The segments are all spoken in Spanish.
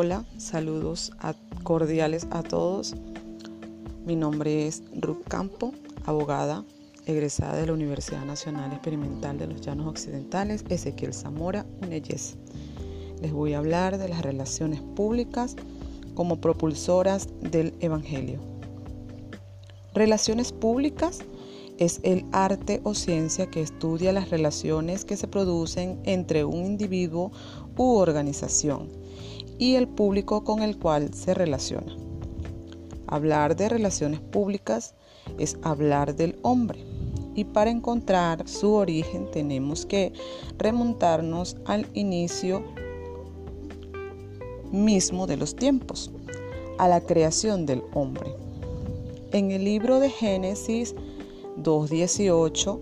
Hola, saludos cordiales a todos. Mi nombre es Ruth Campo, abogada, egresada de la Universidad Nacional Experimental de los Llanos Occidentales, Ezequiel Zamora, UNEYES. Les voy a hablar de las relaciones públicas como propulsoras del Evangelio. Relaciones públicas es el arte o ciencia que estudia las relaciones que se producen entre un individuo u organización y el público con el cual se relaciona. Hablar de relaciones públicas es hablar del hombre y para encontrar su origen tenemos que remontarnos al inicio mismo de los tiempos, a la creación del hombre. En el libro de Génesis 2.18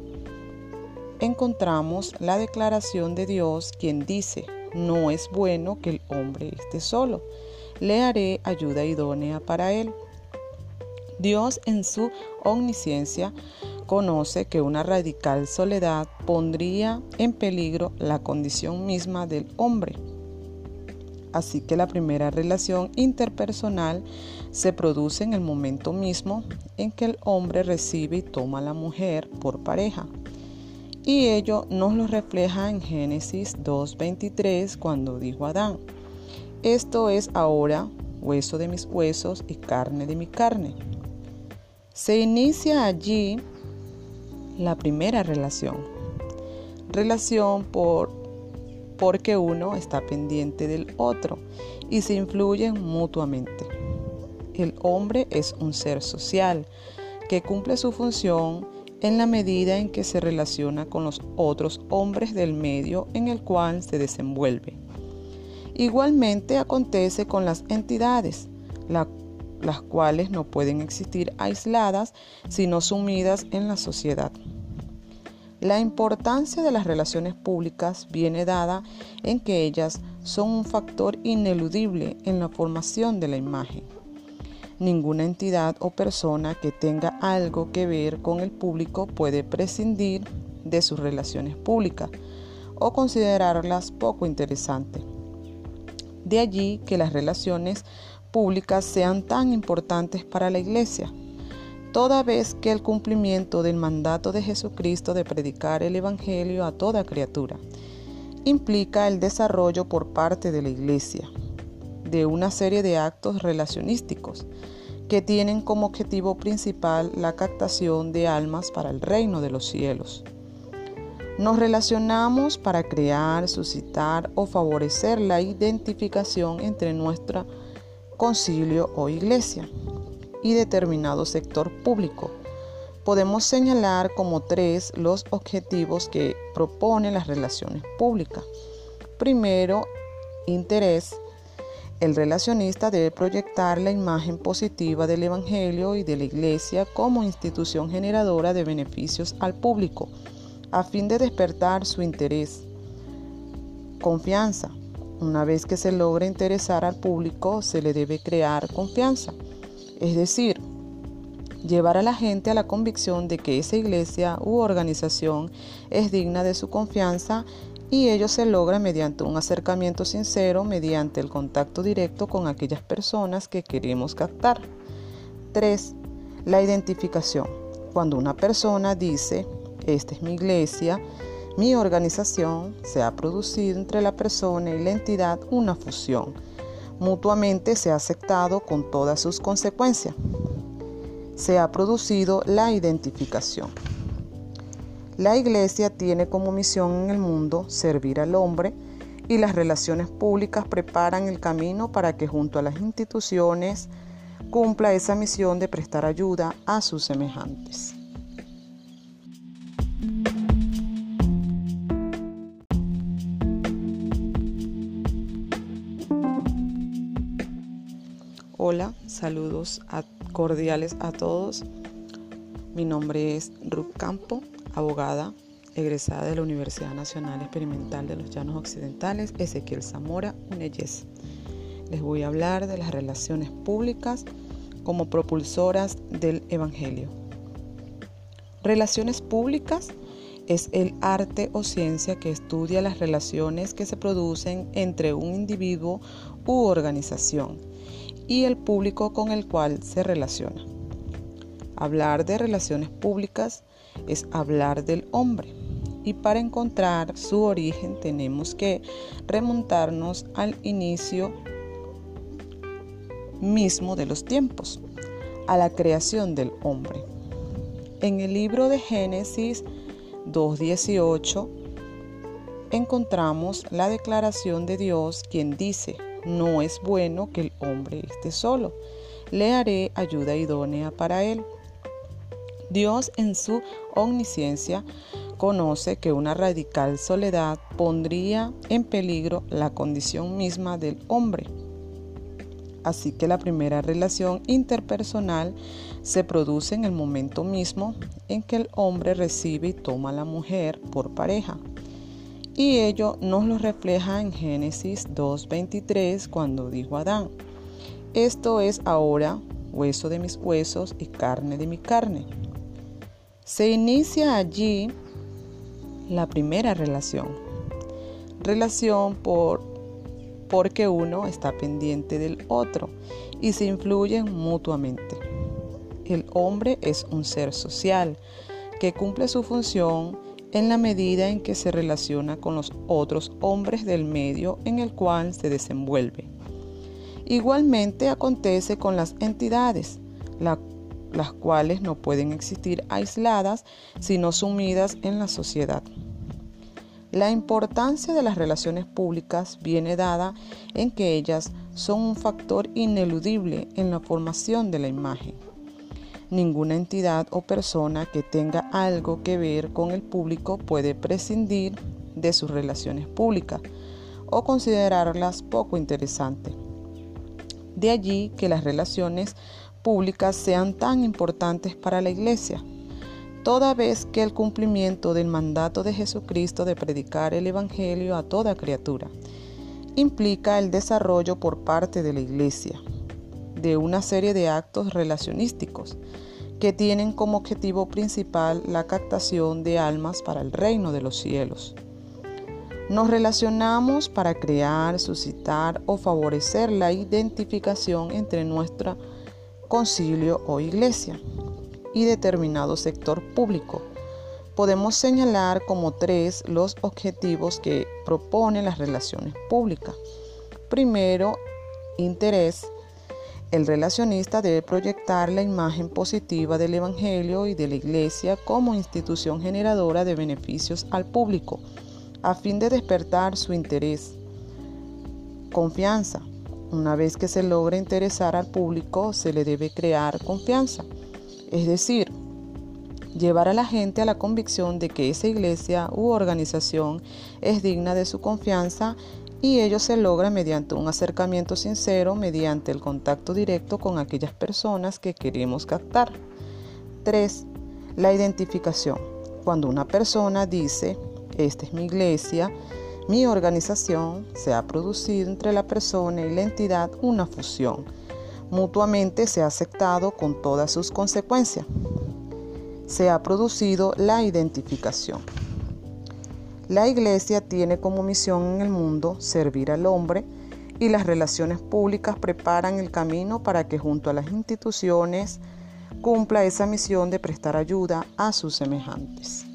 encontramos la declaración de Dios quien dice, no es bueno que el hombre esté solo, le haré ayuda idónea para él. Dios en su omnisciencia conoce que una radical soledad pondría en peligro la condición misma del hombre. Así que la primera relación interpersonal se produce en el momento mismo en que el hombre recibe y toma a la mujer por pareja. Y ello nos lo refleja en Génesis 2.23 cuando dijo Adán, esto es ahora hueso de mis huesos y carne de mi carne. Se inicia allí la primera relación. Relación por porque uno está pendiente del otro y se influyen mutuamente. El hombre es un ser social que cumple su función en la medida en que se relaciona con los otros hombres del medio en el cual se desenvuelve. Igualmente acontece con las entidades, las cuales no pueden existir aisladas, sino sumidas en la sociedad. La importancia de las relaciones públicas viene dada en que ellas son un factor ineludible en la formación de la imagen. Ninguna entidad o persona que tenga algo que ver con el público puede prescindir de sus relaciones públicas o considerarlas poco interesantes. De allí que las relaciones públicas sean tan importantes para la Iglesia, toda vez que el cumplimiento del mandato de Jesucristo de predicar el Evangelio a toda criatura implica el desarrollo por parte de la Iglesia de una serie de actos relacionísticos que tienen como objetivo principal la captación de almas para el reino de los cielos. Nos relacionamos para crear, suscitar o favorecer la identificación entre nuestro concilio o iglesia y determinado sector público. Podemos señalar como tres los objetivos que proponen las relaciones públicas. Primero, interés, el relacionista debe proyectar la imagen positiva del Evangelio y de la Iglesia como institución generadora de beneficios al público, a fin de despertar su interés. Confianza. Una vez que se logra interesar al público, se le debe crear confianza. Es decir, llevar a la gente a la convicción de que esa iglesia u organización es digna de su confianza y ello se logra mediante un acercamiento sincero, mediante el contacto directo con aquellas personas que queremos captar. 3. La identificación. Cuando una persona dice, esta es mi iglesia, mi organización, se ha producido entre la persona y la entidad una fusión. Mutuamente se ha aceptado con todas sus consecuencias. Se ha producido la identificación. La Iglesia tiene como misión en el mundo servir al hombre y las relaciones públicas preparan el camino para que junto a las instituciones cumpla esa misión de prestar ayuda a sus semejantes. Hola, saludos cordiales a todos. Mi nombre es Ruth Campo abogada, egresada de la Universidad Nacional Experimental de los Llanos Occidentales, Ezequiel Zamora, UNEYES. Les voy a hablar de las relaciones públicas como propulsoras del Evangelio. Relaciones públicas es el arte o ciencia que estudia las relaciones que se producen entre un individuo u organización y el público con el cual se relaciona. Hablar de relaciones públicas es hablar del hombre y para encontrar su origen tenemos que remontarnos al inicio mismo de los tiempos, a la creación del hombre. En el libro de Génesis 2.18 encontramos la declaración de Dios quien dice, no es bueno que el hombre esté solo, le haré ayuda idónea para él. Dios en su omnisciencia conoce que una radical soledad pondría en peligro la condición misma del hombre. Así que la primera relación interpersonal se produce en el momento mismo en que el hombre recibe y toma a la mujer por pareja. Y ello nos lo refleja en Génesis 2.23 cuando dijo Adán, esto es ahora hueso de mis huesos y carne de mi carne. Se inicia allí la primera relación. Relación por, porque uno está pendiente del otro y se influyen mutuamente. El hombre es un ser social que cumple su función en la medida en que se relaciona con los otros hombres del medio en el cual se desenvuelve. Igualmente acontece con las entidades, las cuales no pueden existir aisladas, sino sumidas en la sociedad. La importancia de las relaciones públicas viene dada en que ellas son un factor ineludible en la formación de la imagen. Ninguna entidad o persona que tenga algo que ver con el público puede prescindir de sus relaciones públicas o considerarlas poco interesantes. De allí que las relaciones públicas sean tan importantes para la Iglesia toda vez que el cumplimiento del mandato de Jesucristo de predicar el Evangelio a toda criatura implica el desarrollo por parte de la Iglesia de una serie de actos relacionísticos que tienen como objetivo principal la captación de almas para el reino de los cielos. Nos relacionamos para crear, suscitar o favorecer la identificación entre nuestro concilio o iglesia y determinado sector público. Podemos señalar como tres los objetivos que proponen las relaciones públicas. Primero, interés. El relacionista debe proyectar la imagen positiva del Evangelio y de la Iglesia como institución generadora de beneficios al público, a fin de despertar su interés. Confianza. Una vez que se logra interesar al público, se le debe crear confianza es decir, llevar a la gente a la convicción de que esa iglesia u organización es digna de su confianza y ello se logra mediante un acercamiento sincero, mediante el contacto directo con aquellas personas que queremos captar. 3. La identificación. Cuando una persona dice, esta es mi iglesia, mi organización, se ha producido entre la persona y la entidad una fusión mutuamente se ha aceptado con todas sus consecuencias. Se ha producido la identificación. La Iglesia tiene como misión en el mundo servir al hombre y las relaciones públicas preparan el camino para que junto a las instituciones cumpla esa misión de prestar ayuda a sus semejantes.